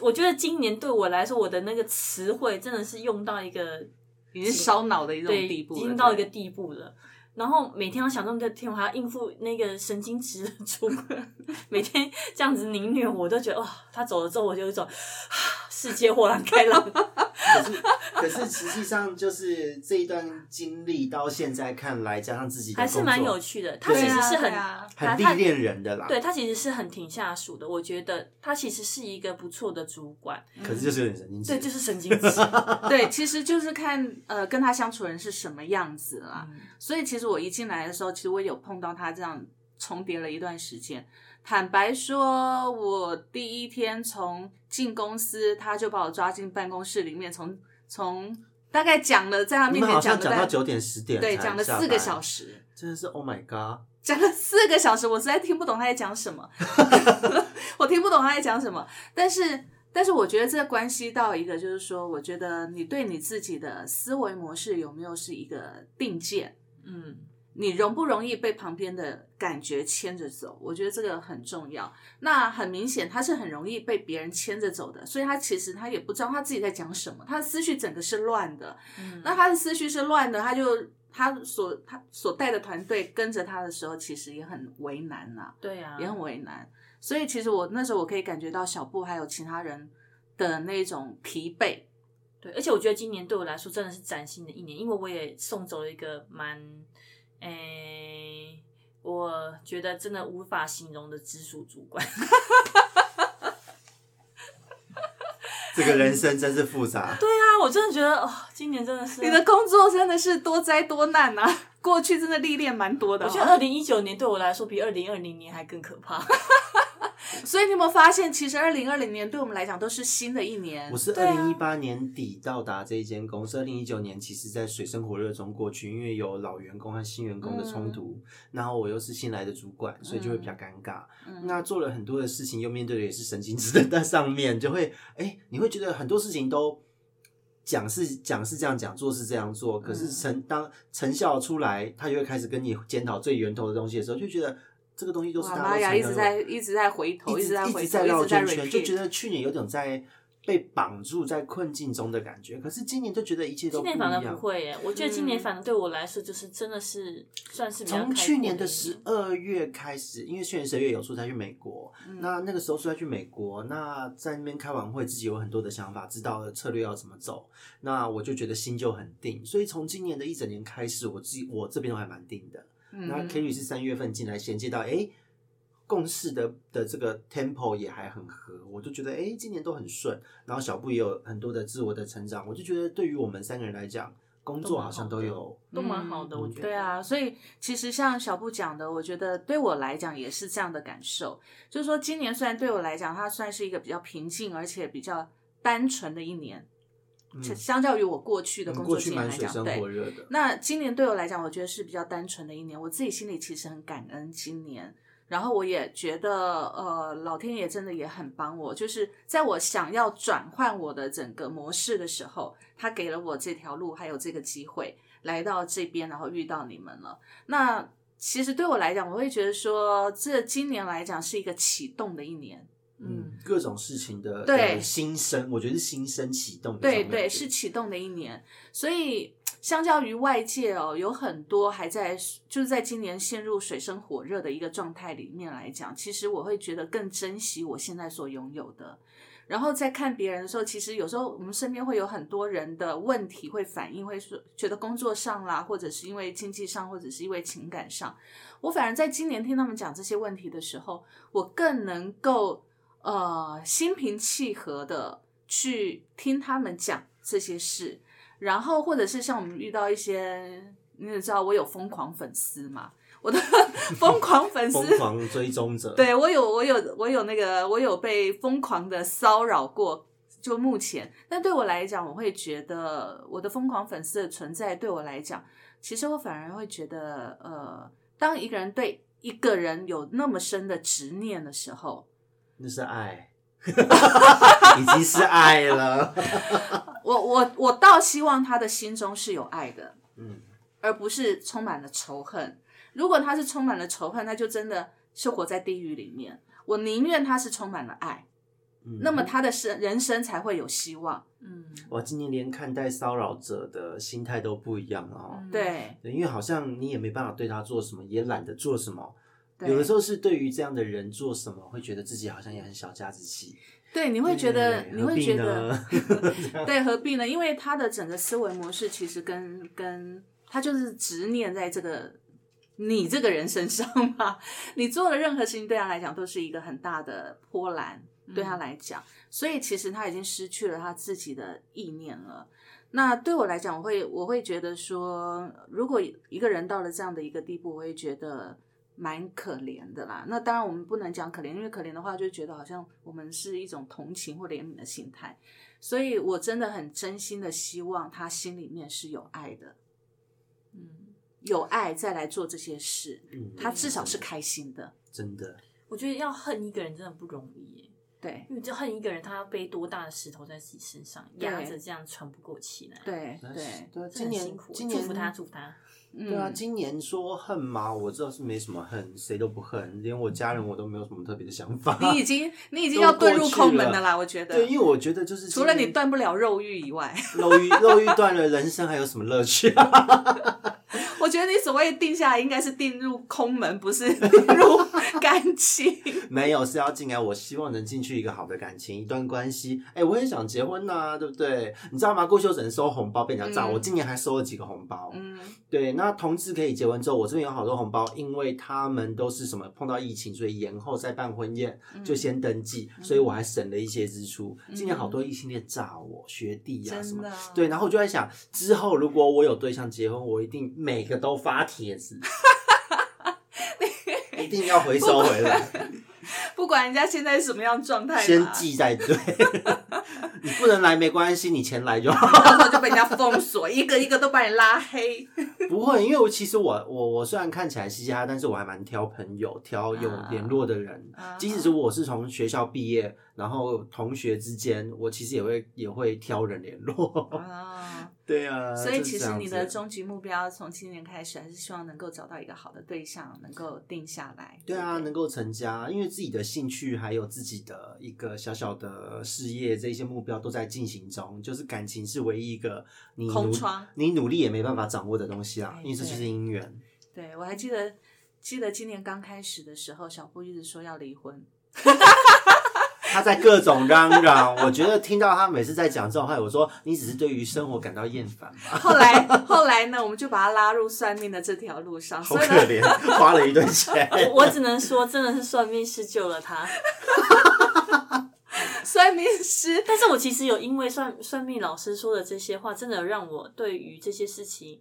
我觉得今年对我来说，我的那个词汇真的是用到一个已经烧脑的一种，地步，已经到一个地步了。然后每天要想那么多天，我还要应付那个神经质的主管，每天 这样子凌虐我，都觉得哇、他走了之后，我就有一种啊世界豁然开朗。可是可是实际上就是这一段经历到现在看来，加上自己的工作还是蛮有趣的。他其实是很很历练人的啦。对他其实是很挺下属的。我觉得他其实是一个不错的主管，可是就是有点神经质。对，就是神经质。对，其实就是看呃跟他相处的人是什么样子啦。嗯所以其实我一进来的时候，其实我有碰到他这样重叠了一段时间。坦白说，我第一天从进公司，他就把我抓进办公室里面，从从大概讲了在他面前讲了大概讲到九点十点，对讲了四个小时，时。真的是 Oh my God！讲了四个小时，我实在听不懂他在讲什么，我听不懂他在讲什么。但是，但是我觉得这关系到一个，就是说，我觉得你对你自己的思维模式有没有是一个定见，嗯，你容不容易被旁边的感觉牵着走？我觉得这个很重要。那很明显，他是很容易被别人牵着走的，所以他其实他也不知道他自己在讲什么，他的思绪整个是乱的。嗯那他的思绪是乱的，他就他所他所带的团队跟着他的时候，其实也很为难呐、对啊，也很为难。所以其实我那时候我可以感觉到小布还有其他人的那种疲惫。对，而且我觉得今年对我来说真的是崭新的一年，因为我也送走了一个蛮，诶、我觉得真的无法形容的直属主管。这个人生真是复杂。对啊，我真的觉得哦，今年真的是你的工作真的是多灾多难啊！过去真的历练蛮多的、哦，我觉得二零一九年对我来说比二零二零年还更可怕。所以你有没有发现，其实二零二零年对我们来讲都是新的一年我。是二零一八年底到达这一间公司，二零一九年其实在水深火热中过去，因为有老员工和新员工的冲突，然后我又是新来的主管，所以就会比较尴尬。嗯那做了很多的事情，又面对的也是神经质的 在上面，就会哎、你会觉得很多事情都讲是讲是这样讲，做是这样做，可是嗯成当成效出来，他就会开始跟你检讨最源头的东西的时候，就觉得这个东西都是哇大家妈呀，一直在一直在回头，一直直在回头，一直在绕圈圈，就觉得去年有种在被绑住、在困境中的感觉。可是今年就觉得一切都不一今年反而。不会耶，我觉得今年嗯反而对我来说就是真的是算是从阔去年的十二月开始，因为去年十二月有出差去美国，嗯那那个时候出差去美国，那在那边开完会，自己有很多的想法，知道了策略要怎么走，那我就觉得心就很定。所以从今年的一整年开始，我自己我这边都还蛮定的。那嗯 Kerry 是三月份进来衔接到，哎、共事的的这个 tempo 也还很合，我就觉得，哎、今年都很顺。然后小布也有很多的自我的成长，我就觉得对于我们三个人来讲，工作好像都有都蛮好的，嗯我觉得。对啊，所以其实像小布讲的，我觉得对我来讲也是这样的感受。就是说，今年虽然对我来讲，它算是一个比较平静而且比较单纯的一年，嗯相较于我过去的嗯工作经验来讲，对。那今年对我来讲，我觉得是比较单纯的一年。我自己心里其实很感恩今年，然后我也觉得，呃，老天爷真的也很帮我，就是在我想要转换我的整个模式的时候，他给了我这条路，还有这个机会来到这边，然后遇到你们了。那其实对我来讲，我会觉得说，这今年来讲是一个启动的一年。嗯，各种事情的对。新生，我觉得是新生启动的对对，是启动的一年，所以相较于外界哦，有很多还在就是在今年陷入水深火热的一个状态里面来讲，其实我会觉得更珍惜我现在所拥有的。然后在看别人的时候，其实有时候我们身边会有很多人的问题会反映，会说觉得工作上啦，或者是因为经济上，或者是因为情感上，我反而在今年听他们讲这些问题的时候，我更能够呃心平气和的去听他们讲这些事，然后或者是像我们遇到一些，你也知道我有疯狂粉丝嘛，我的 疯狂粉丝疯狂追踪者，对我有我有我有那个我有被疯狂的骚扰过，就目前，但对我来讲，我会觉得我的疯狂粉丝的存在对我来讲，其实我反而会觉得，呃，当一个人对一个人有那么深的执念的时候，那是爱，已经是爱了。我我我倒希望他的心中是有爱的，嗯，而不是充满了仇恨。如果他是充满了仇恨，那就真的是活在地狱里面。我宁愿他是充满了爱，嗯那么他的生人生才会有希望。嗯，哇，今年连看待骚扰者的心态都不一样了哦。嗯，对，因为好像你也没办法对他做什么，也懒得做什么。对有的时候是对于这样的人做什么，会觉得自己好像也很小家子气。对，你会觉得，你会觉得，对，何必呢？因为他的整个思维模式其实跟跟他就是执念在这个你这个人身上嘛。你做的任何事情对他来讲都是一个很大的波澜，对他来讲，所以其实他已经失去了他自己的意念了。那对我来讲，我会我会觉得说，如果一个人到了这样的一个地步，我会觉得蛮可怜的啦。那当然我们不能讲可怜，因为可怜的话就觉得好像我们是一种同情或怜悯的心态。所以我真的很真心的希望他心里面是有爱的，嗯，有爱再来做这些事，嗯，他至少是开心的。真的，我觉得要恨一个人真的不容易耶，对因为就恨一个人，他要背多大的石头在自己身上，对压着这样喘不过气来。对对，对，这今年辛苦，今年祝福他，祝福他。对啊，嗯，今年说恨吗？我知道是没什么恨，谁都不恨，连我家人我都没有什么特别的想法。你已经 你已经要遁入空门的啦，我觉得。对，因为我觉得就是除了你断不了肉欲以外，肉欲肉欲断了，人生还有什么乐趣啊？我觉得你所谓定下来应该是定入空门，不是定入感情。没有，是要进来。我希望能进去一个好的感情，一段关系。哎、我也想结婚呐、对不对？你知道吗？过去我只能收红包被人家炸，嗯我今年还收了几个红包。嗯，对，那同志可以结婚之后，我这边有好多红包，因为他们都是什么碰到疫情，所以延后再办婚宴，嗯就先登记，所以我还省了一些支出。今年好多异性恋炸我，学弟呀、什么。对，然后我就在想，之后如果我有对象结婚，我一定每个都发帖子，一定要回收回来，不管人家现在是什么样状态，先记在对。你不能来没关系，你钱来就好。到时候就被人家封锁，一个一个都把你拉黑。不会，因为我其实我我我虽然看起来嘻嘻哈哈，但是我还蛮挑朋友，挑有联络的人。啊即使是我是从学校毕业，然后同学之间，我其实也会也会挑人联络。啊，对啊，所以其实你的子终极目标从今年开始，还是希望能够找到一个好的对象，能够定下来。对啊，不能够成家，因为自己的兴趣还有自己的一个小小的事业，这些目标都在进行中。就是感情是唯一一个你空窗你努力也没办法掌握的东西啊，因为这就是姻缘。对我还记得，记得今年刚开始的时候，小布一直说要离婚。他在各种嚷嚷，我觉得听到他每次在讲这种话，我说你只是对于生活感到厌烦吧，后来后来呢，我们就把他拉入算命的这条路上，好可怜，花了一堆钱。我只能说，真的是算命师救了他。算命师但是我其实有因为算算命老师说的这些话，真的让我对于这些事情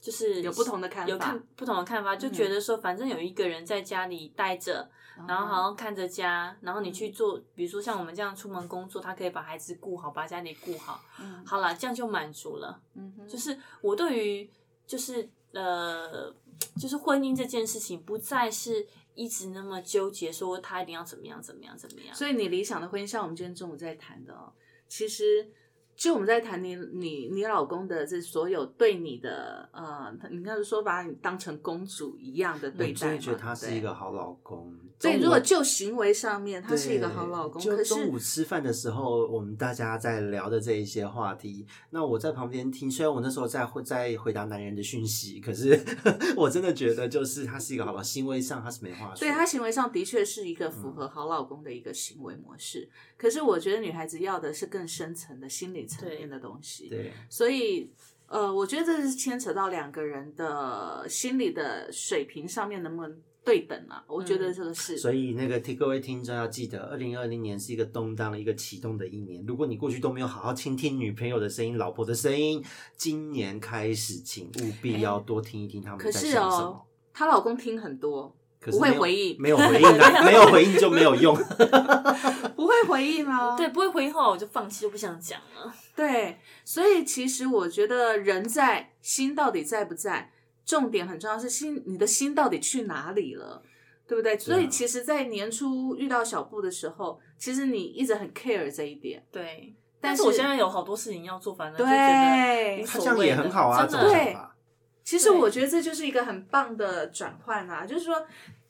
就是有不同的看法有看不同的看法，就觉得说，反正有一个人在家里待着，然后好像看着家，然后你去做，比如说像我们这样出门工作，他可以把孩子顾好，把家里顾好，嗯好了，这样就满足了。嗯哼就是我对于就是呃，就是婚姻这件事情，不再是一直那么纠结，说他一定要怎么样怎么样怎么样。所以你理想的婚姻，像我们今天中午在谈的哦，其实就我们在谈你你你老公的这所有对你的呃，你刚才说把你当成公主一样的对待我，真的觉得他是一个好老公。对，如果就行为上面，他是一个好老公，就中午吃饭的时候，我们大家在聊的这一些话题，那我在旁边听。虽然我那时候在会在回答男人的讯息，可是 我真的觉得，就是他是一个好老，行为上他是没话说。对他行为上的确是一个嗯符合好老公的一个行为模式，可是我觉得女孩子要的是更深层的心理层面的东西。对所以，呃，我觉得这是牵扯到两个人的心理的水平上面能不能对等啊？我觉得这个是。所以那个听各位听众要记得，二零二零年是一个动荡、一个启动的一年。如果你过去都没有好好倾听女朋友的声音、老婆的声音，今年开始，请务必要多听一听他们可是在想什么。哦，她老公听很多，可是没有回应没有回应啊，没有回应就没有用。不会回应啊。对，不会回应后来我就放弃，就不想讲了。对，所以其实我觉得人在，心到底在不在？重点很重要，是心，你的心到底去哪里了，对不对？所以其实，在年初遇到小布的时候，其实你一直很 care 这一点，对，但是但是我现在有好多事情要做，反正就觉得对无他这样也很好啊，真的这种想法。其实我觉得这就是一个很棒的转换啊，就是说，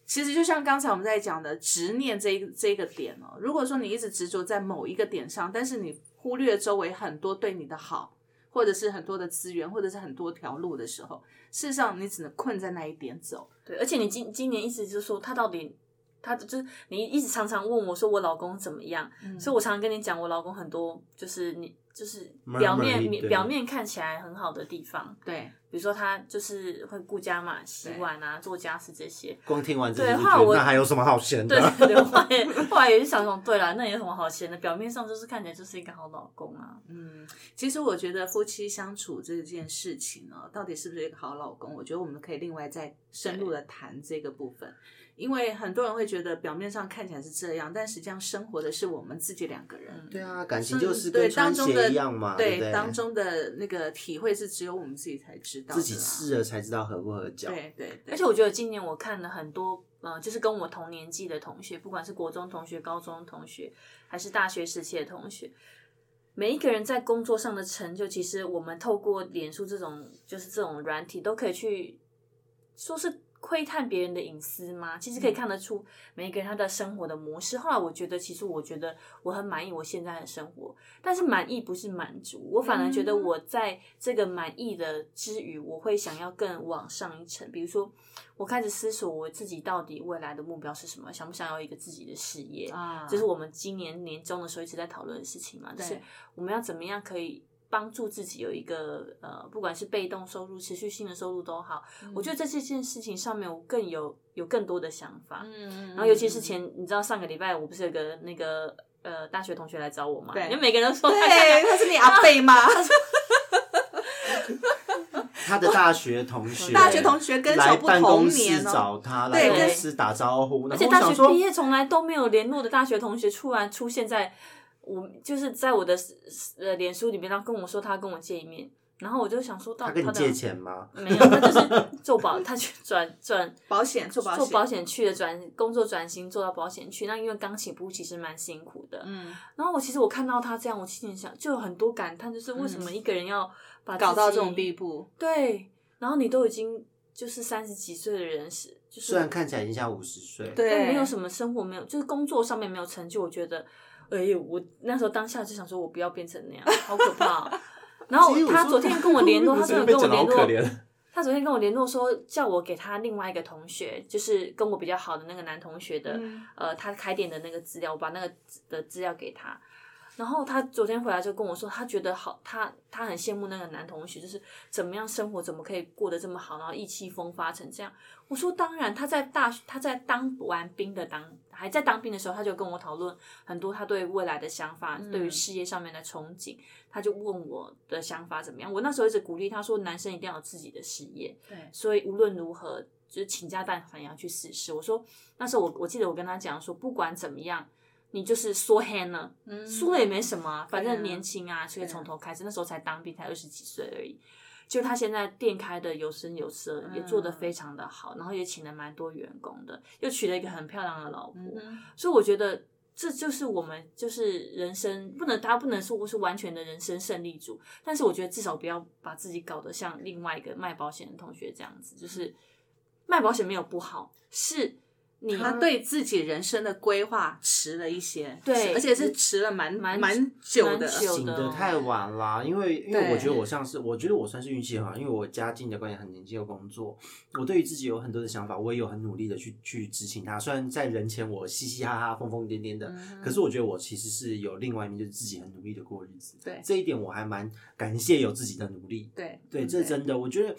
其实就像刚才我们在讲的执念这一这一个点哦，如果说你一直执着在某一个点上，但是你忽略周围很多对你的好，或者是很多的资源，或者是很多条路的时候，事实上你只能困在那一点走。对，而且你今今年一直就说他到底，他就是你一直常常问我说我老公怎么样，嗯所以我常常跟你讲我老公很多就是你就是表面表面看起来很好的地方，对，比如说他就是会顾家嘛，洗碗啊，做家事这些。光听完对后来我那还有什么好嫌的对？对对，后来后来也是想想，对啦，那有什么好嫌的？表面上就是看起来就是一个好老公啊。嗯，其实我觉得夫妻相处这件事情呢，到底是不是一个好老公？我觉得我们可以另外再深入的谈这个部分，因为很多人会觉得表面上看起来是这样，但实际上生活的是我们自己两个人。对啊，感情就是对跟穿当中的鞋一样嘛，对？当中的那个体会是只有我们自己才知道，自己试了才知道合不合脚。对对对，而且我觉得今年我看了很多，呃，就是跟我同年纪的同学，不管是国中同学、高中同学，还是大学时期的同学，每一个人在工作上的成就，其实我们透过脸书这种就是这种软体，都可以去说是窥探别人的隐私吗？其实可以看得出每一个人他的生活的模式。后来我觉得，其实我觉得我很满意我现在的生活，但是满意不是满足，我反而觉得我在这个满意的之余，我会想要更往上一层。比如说，我开始思索我自己到底未来的目标是什么，想不想要一个自己的事业？啊，这是我们今年年终的时候一直在讨论的事情嘛，就是我们要怎么样可以帮助自己有一个呃，不管是被动收入、持续性的收入都好，我觉得在这件事情上面，我更有有更多的想法。嗯，然后尤其是前，你知道上个礼拜我不是有个那个呃大学同学来找我嘛？对因为每个人都说他他是你阿贝 吗？他的大学同学，大学同学跟来小布同办公室年哦找他，对来公司打招呼，然而且大学毕业从来都没有联络的大学同学，突然出现在我就是在我的呃脸书里面，然后跟我说他跟我见一面，然后我就想说到的他跟你借钱吗？没有，他就是做保，他去转转 保险做保险做保险去的转工作转型做到保险去，那因为刚起步其实蛮辛苦的。嗯，然后我其实我看到他这样，我心里想就有很多感叹，就是为什么一个人要把自搞到这种地步，对，然后你都已经就是三十几岁的人是，就是虽然看起来已经像五十岁，对，但没有什么生活没有，就是工作上面没有成就，我觉得，哎呦，我那时候当下就想说，我不要变成那样，好可怕哦、然后他昨天跟我联络，他昨天跟我联络，他昨天跟我联络说，叫我给他另外一个同学，就是跟我比较好的那个男同学的，嗯呃，他开店的那个资料，我把那个的资料给他。然后他昨天回来就跟我说，他觉得好，他他很羡慕那个男同学，就是怎么样生活，怎么可以过得这么好，然后意气风发成这样。我说当然，他在大他在当完兵的当还在当兵的时候，他就跟我讨论很多他对未来的想法，对于事业上面的憧憬。他就问我的想法怎么样，我那时候一直鼓励他说，男生一定要有自己的事业，对所以无论如何，就是倾家荡产也要去试试。我说那时候我我记得我跟他讲说，不管怎么样，你就是说 hand 了，嗯输了也没什么啊，反正年轻啊，所以从头开始。那时候才当兵，才二十几岁而已。就他现在店开的有声有色，也做得非常的好，然后也请了蛮多员工的，又娶了一个很漂亮的老婆，嗯所以我觉得这就是我们就是人生不能，大家不能说我是完全的人生胜利组，但是我觉得至少不要把自己搞得像另外一个卖保险的同学这样子，就是卖保险没有不好，是你他对自己人生的规划迟了一些，对而且是迟了蛮蛮蛮久的，醒得太晚啦，因为因为我觉得我像是，我觉得我算是运气很好，因为我家境的关系很年轻有工作，我对于自己有很多的想法，我也有很努力的去去执行它。虽然在人前我嘻嘻哈哈、疯疯癫癫的，嗯可是我觉得我其实是有另外一面，就是自己很努力的过日子。对这一点我还蛮感谢有自己的努力。对对，这真的，我觉得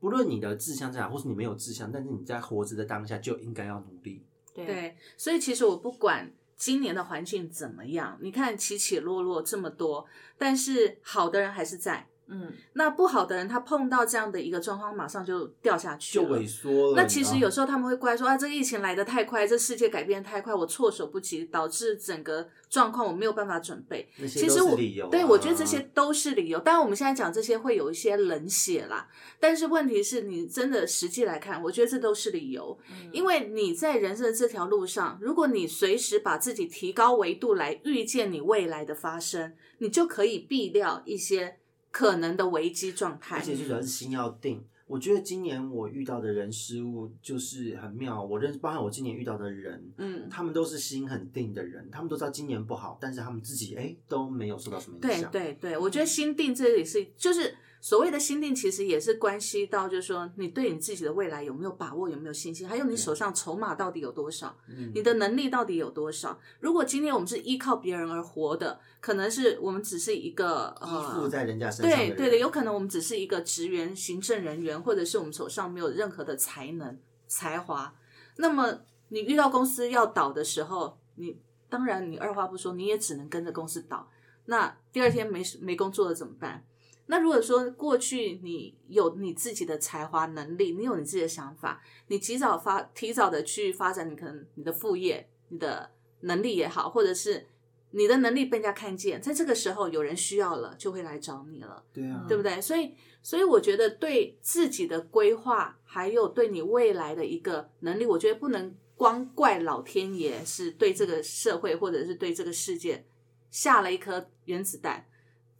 不论你的志向在哪，或是你没有志向，但是你在活着的当下就应该要努力。对对，所以其实我不管今年的环境怎么样，你看起起落落这么多，但是好的人还是在。嗯，那不好的人，他碰到这样的一个状况，马上就掉下去，就萎缩了。那其实有时候他们会怪说啊，这个疫情来的太快，这世界改变太快，我措手不及，导致整个状况我没有办法准备。其实我对我觉得这些都是理由。当然我们现在讲这些会有一些冷血啦，但是问题是你真的实际来看，我觉得这都是理由，嗯因为你在人生的这条路上，如果你随时把自己提高维度来预见你未来的发生，你就可以避掉一些可能的危机状态而。且最主要是心要定。我觉得今年我遇到的人事物就是很妙，我认识，包含我今年遇到的人，嗯，他们都是心很定的人，他们都知道今年不好，但是他们自己哎都没有受到什么影对响。对对，我觉得心定这里是就是所谓的心定，其实也是关系到，就是说你对你自己的未来有没有把握，有没有信心，还有你手上筹码到底有多少，嗯你的能力到底有多少。如果今天我们是依靠别人而活的，可能是我们只是一个依附呃。在人家身上的。对对的，有可能我们只是一个职员、行政人员，或者是我们手上没有任何的才能、才华。那么你遇到公司要倒的时候，你当然你二话不说，你也只能跟着公司倒。那第二天没没工作了怎么办？那如果说过去你有你自己的才华能力，你有你自己的想法，你及早发提早的去发展你可能你的副业，你的能力也好，或者是你的能力被人家看见，在这个时候有人需要了，就会来找你了。对啊，对不对？所以，所以我觉得对自己的规划，还有对你未来的一个能力，我觉得不能光怪老天爷是对这个社会或者是对这个世界下了一颗原子弹，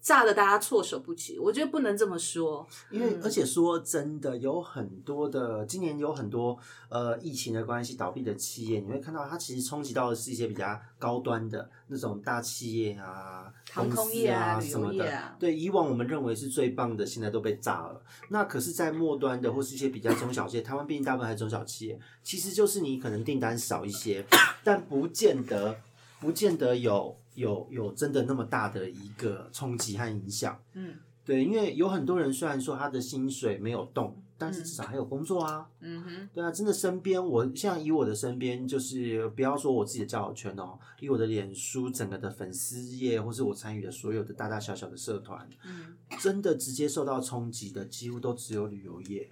炸的大家措手不及。我觉得不能这么说。因为嗯而且说真的，有很多的今年有很多呃疫情的关系倒闭的企业，你会看到它其实冲击到的是一些比较高端的那种大企业啊、航空业啊旅什么的。啊对，以往我们认为是最棒的，现在都被炸了。那可是，在末端的或是一些比较中小企业，台湾毕竟大部分还是中小企业，其实就是你可能订单少一些，但不见得不见得有有有真的那么大的一个冲击和影响。嗯对，因为有很多人虽然说他的薪水没有动，但是至少还有工作啊。嗯哼，对啊，真的身边我像以我的身边，就是不要说我自己的交友圈哦，以我的脸书整个的粉丝页，或是我参与的所有的大大小小的社团，嗯，真的直接受到冲击的几乎都只有旅游业，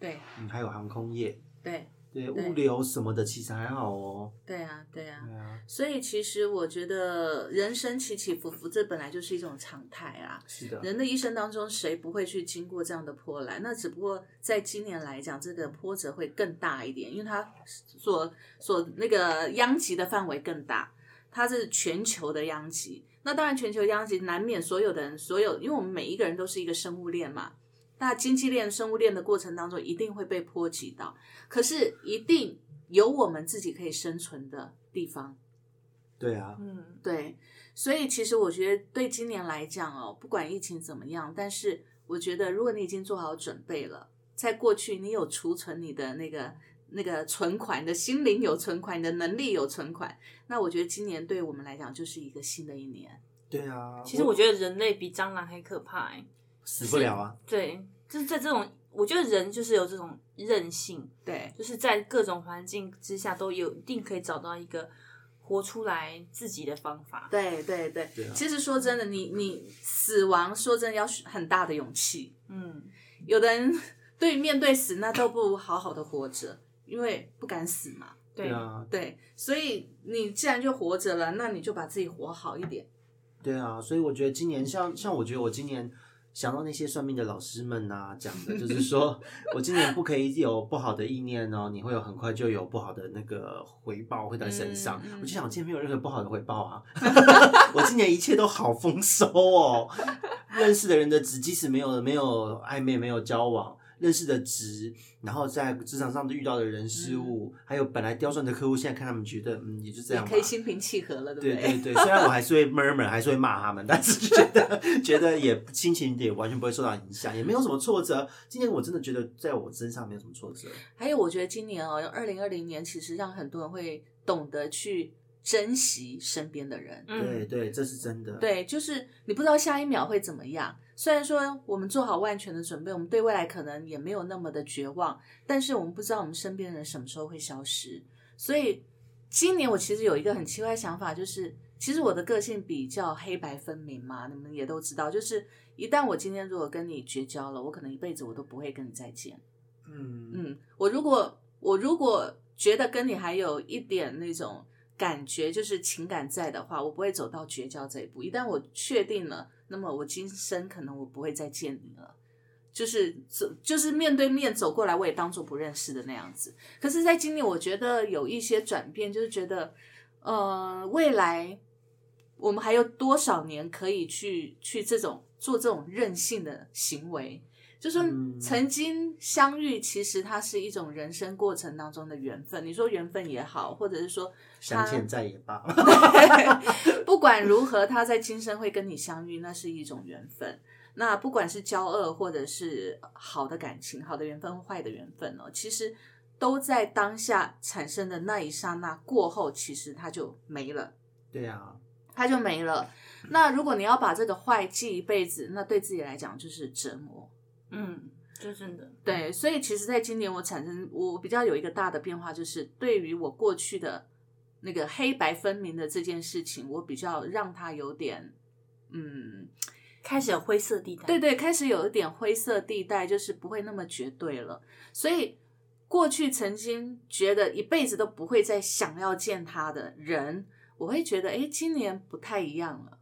对嗯，还有航空业，对对，物流什么的其实还好哦。对啊对啊。对啊，所以其实我觉得人生起起伏伏，这本来就是一种常态啊。是的，人的一生当中，谁不会去经过这样的波澜？那只不过在今年来讲，这个波折会更大一点，因为它所所那个殃及的范围更大，它是全球的殃及。那当然，全球殃及难免所有的人，所有，因为我们每一个人都是一个生物链嘛。那经济链、生物链的过程当中，一定会被波及到，可是一定有我们自己可以生存的地方。对啊，嗯，对，所以其实我觉得对今年来讲哦，不管疫情怎么样，但是我觉得如果你已经做好准备了，在过去你有储存你的那个那个存款，你的心灵有存款，你的能力有存款。那我觉得今年对我们来讲就是一个新的一年。对啊，其实我觉得人类比蟑螂还可怕、欸。死不了啊。对，就是在这种，我觉得人就是有这种韧性，对，就是在各种环境之下都有一定可以找到一个活出来自己的方法。对对对，对啊其实说真的，你你死亡说真的要很大的勇气。嗯，有的人对面对死，那都不如好好的活着，因为不敢死嘛。对对啊，对，所以你既然就活着了，那你就把自己活好一点。对啊，所以我觉得今年像像我觉得我今年想到那些算命的老师们呐、讲的就是说 我今年不可以有不好的意念哦，你会有很快就有不好的那个回报会在身上。嗯嗯我就想，我今年没有任何不好的回报啊，我今年一切都好丰收哦。认识的人的值，即使没有没有暧昧，没有交往。认识的值，然后在职场上遇到的人事物，还有本来刁钻的客户，现在看他们觉得，嗯，也就这样吧。可以心平气和了，对不对对对，虽然我还是会 murmur，还是会骂他们，但是觉得觉得也心情也完全不会受到影响，也没有什么挫折。今年我真的觉得在我身上没有什么挫折。还有，我觉得今年哦，二零二零年其实让很多人会懂得去珍惜身边的人。嗯对对，这是真的。对，就是你不知道下一秒会怎么样。虽然说我们做好万全的准备，我们对未来可能也没有那么的绝望，但是我们不知道我们身边的人什么时候会消失。所以今年我其实有一个很奇怪的想法，就是其实我的个性比较黑白分明嘛，你们也都知道，就是一旦我今天如果跟你绝交了，我可能一辈子我都不会跟你再见。嗯嗯，我如果我如果觉得跟你还有一点那种感觉，就是情感在的话，我不会走到绝交这一步。一旦我确定了，那么我今生可能我不会再见你了。就是走，就是面对面走过来，我也当做不认识的那样子。可是，在今年，我觉得有一些转变，就是觉得，呃，未来我们还有多少年可以去去这种做这种任性的行为？就说嗯曾经相遇，其实它是一种人生过程当中的缘分。你说缘分也好，或者是说相见在也罢。不管如何，他在今生会跟你相遇，那是一种缘分。那不管是交恶，或者是好的感情、好的缘分、坏的缘分哦，其实都在当下产生的那一刹那过后，其实它就没了。对啊，它就没了。那如果你要把这个坏记一辈子，那对自己来讲就是折磨。嗯，就真的，对，所以其实，在今年我产生我比较有一个大的变化，就是对于我过去的那个黑白分明的这件事情，我比较让它有点，嗯，开始有灰色地带。对对，开始有一点灰色地带，就是不会那么绝对了。所以过去曾经觉得一辈子都不会再想要见他的人，我会觉得，哎，今年不太一样了。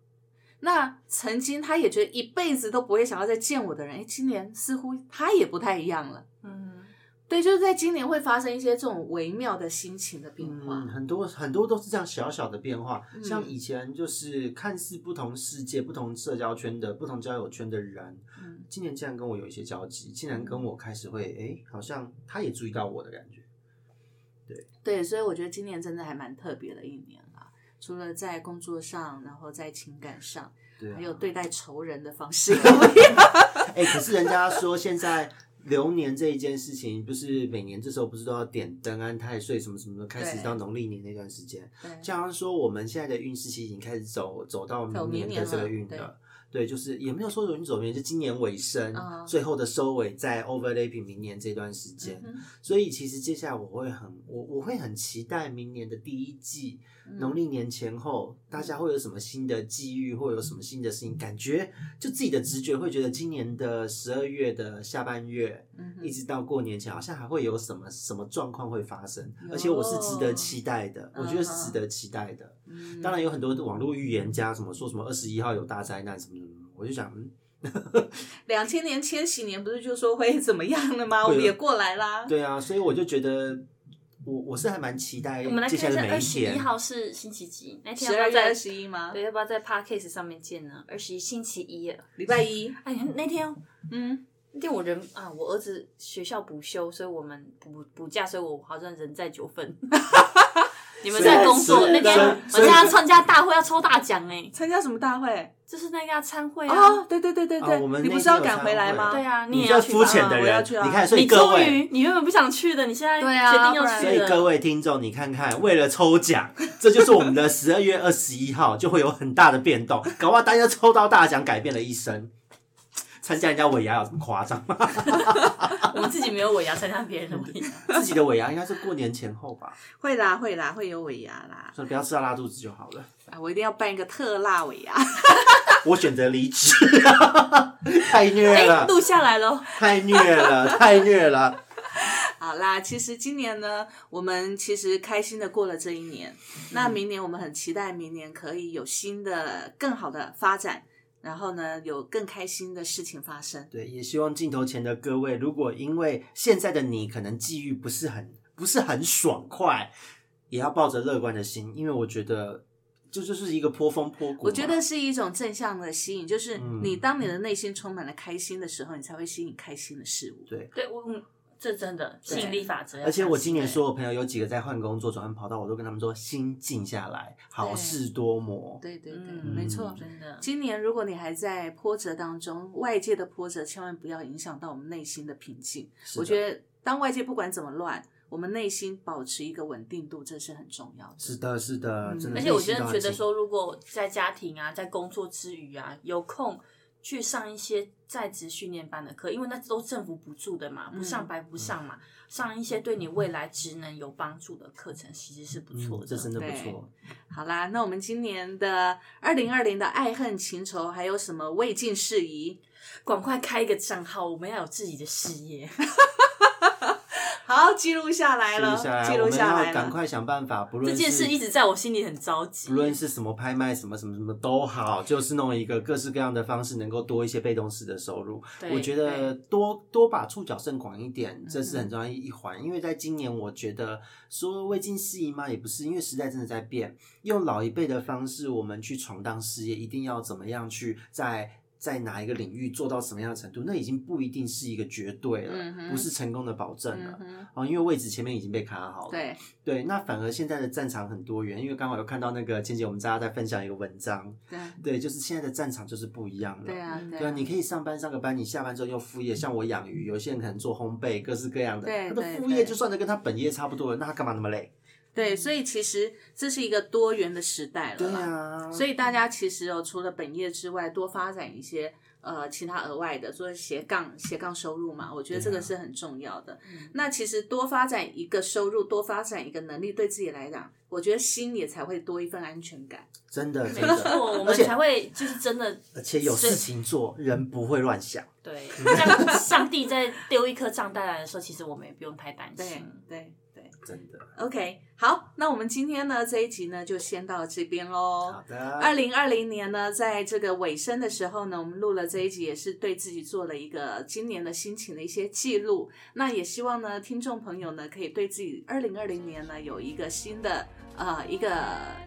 那曾经他也觉得一辈子都不会想要再见我的人，哎，今年似乎他也不太一样了。嗯，对，就是在今年会发生一些这种微妙的心情的变化。嗯，很多很多都是这样小小的变化。嗯像以前就是看似不同世界、不同社交圈的、不同交友圈的人，嗯今年竟然跟我有一些交集，竟然跟我开始会，哎，好像他也注意到我的感觉。对对，所以我觉得今年真的还蛮特别的一年啦。除了在工作上，然后在情感上，对啊，还有对待仇人的方式也不一样。哎、可是人家说现在流年这一件事情，不是每年这时候不是都要点灯安太岁什么什么的，开始对到农历年那段时间，像说我们现在的运势其实已经开始走走到走明年明年的这个运了。对，就是也没有说容易走偏，就今年尾声，嗯最后的收尾在 overlapping 明年这段时间。所以其实接下来我会很我我会很期待明年的第一季，嗯农历年前后，大家会有什么新的际遇，或有什么新的事情？感觉就自己的直觉会觉得，今年的十二月的下半月，嗯一直到过年前，好像还会有什么什么状况会发生，而且我是值得期待的，我觉得是值得期待的。嗯当然有很多网络预言家什么说什么二十一号有大灾难什么的，我就想，嗯，两千年千禧年不是就说会怎么样了吗？我会们也过来啦。对啊，所以我就觉得。我我是还蛮期待我们来看一下二十一。号是星期几？那天要不要在二十一吗？对，要不要在 Podcast 上面见呢？二十一星期一耶。礼拜一。哎，那天嗯，那天我人啊，我儿子学校补休，所以我们补补假，所以我好像人在九份。你们在工作那天，我所以参加大会要抽大奖哎，参加什么大会？就是那个要参会啊。哦，对对对对对，啊我们你不是要赶回来吗？对啊，你这也要去肤浅的人我要去啊，你看，所以你各位。你原本不想去的，你现在对啊决定要不然所以。各位听众，你看看，为了抽奖，这就是我们的十二月二十一号就会有很大的变动，搞不好大家抽到大奖，改变了一生。参加人家尾牙有这么夸张吗？我们自己没有尾牙，参加别人的尾牙。自己的尾牙应该是过年前后吧，会啦会啦，会有尾牙啦。所以不要吃到拉肚子就好了。啊，我一定要办一个特辣尾牙。我选择离职，太虐哎，了，录下来喽。太虐了，太虐了。好啦，其实今年呢，我们其实开心的过了这一年。那明年我们很期待，明年可以有新的、更好的发展，然后呢，有更开心的事情发生。对，也希望镜头前的各位，如果因为现在的你可能际遇不是很不是很爽快，也要抱着乐观的心，因为我觉得这就是一个坡峰坡谷。我觉得是一种正向的吸引，就是嗯你当你的内心充满了开心的时候，你才会吸引开心的事物。对。对，我嗯，这真的吸引力法则。而且我今年说，所有朋友有几个在换工作、转换跑道，我都跟他们说：心静下来，好事多磨。对对对，嗯没错。真的，今年如果你还在波折当中，外界的波折千万不要影响到我们内心的平静。我觉得，当外界不管怎么乱，我们内心保持一个稳定度，这是很重要的。是的，是的，嗯真的。而且我真的觉得说，如果在家庭啊，在工作之余啊，有空去上一些在职训练班的课，因为那都政府补助的嘛，不上白不上嘛，上一些对你未来职能有帮助的课程，其实是不错嗯，的。这真的不对错。好啦，那我们今年的二零二零的爱恨情仇还有什么未尽事宜？赶快开一个账号，我们要有自己的事业。好，记录下来了，记录下来，记录我们。要赶快想办法，不论这件事一直在我心里很着急。不论是什么拍卖，什么什么什么都好，就是弄一个各式各样的方式，能够多一些被动式的收入。我觉得多多把触角伸广一嗯点，这是很重要一环。因为在今年，我觉得说未尽事宜嘛，也不是，因为时代真的在变。用老一辈的方式，我们去闯荡事业，一定要怎么样去在。在哪一个领域做到什么样的程度，那已经不一定是一个绝对了，嗯不是成功的保证了。嗯，哦，因为位置前面已经被卡好了。对，对，那反而现在的战场很多元，因为刚好有看到那个芊姐，我们大家在分享一个文章，对，对，就是现在的战场就是不一样了。对啊，嗯对对啊，你可以上班上个班，你下班之后又副业，像我养鱼，有些人可能做烘焙，各式各样的，他的对对副业就算的跟他本业差不多了，那他干嘛那么累？对，所以其实这是一个多元的时代了对。啊，所以大家其实哦，除了本业之外，多发展一些呃其他额外的，做斜杠斜杠收入嘛，我觉得这个是很重要的。那其实多发展一个收入，多发展一个能力，对自己来讲，我觉得心也才会多一份安全感。真的没真的，错，我 而且们才会就是真的而且有事情做，人不会乱想。对，像 上帝在丢一颗账单来的时候，其实我们也不用太担对心。对对真的，，OK，好，那我们今天呢这一集呢就先到这边喽。好的，二零二零年呢，在这个尾声的时候呢，我们录了这一集，也是对自己做了一个今年的心情的一些记录。那也希望呢，听众朋友呢，可以对自己二零二零年呢有一个新的呃一个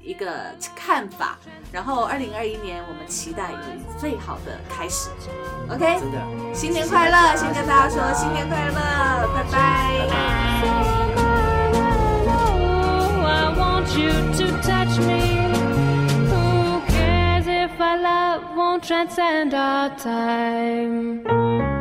一个看法。然后二零二一年，我们期待有最好的开始。OK，真的，新年快乐！先跟大家说新年快乐，拜拜。拜。Oh, I want you to touch me. Who cares if our love won't transcend our time?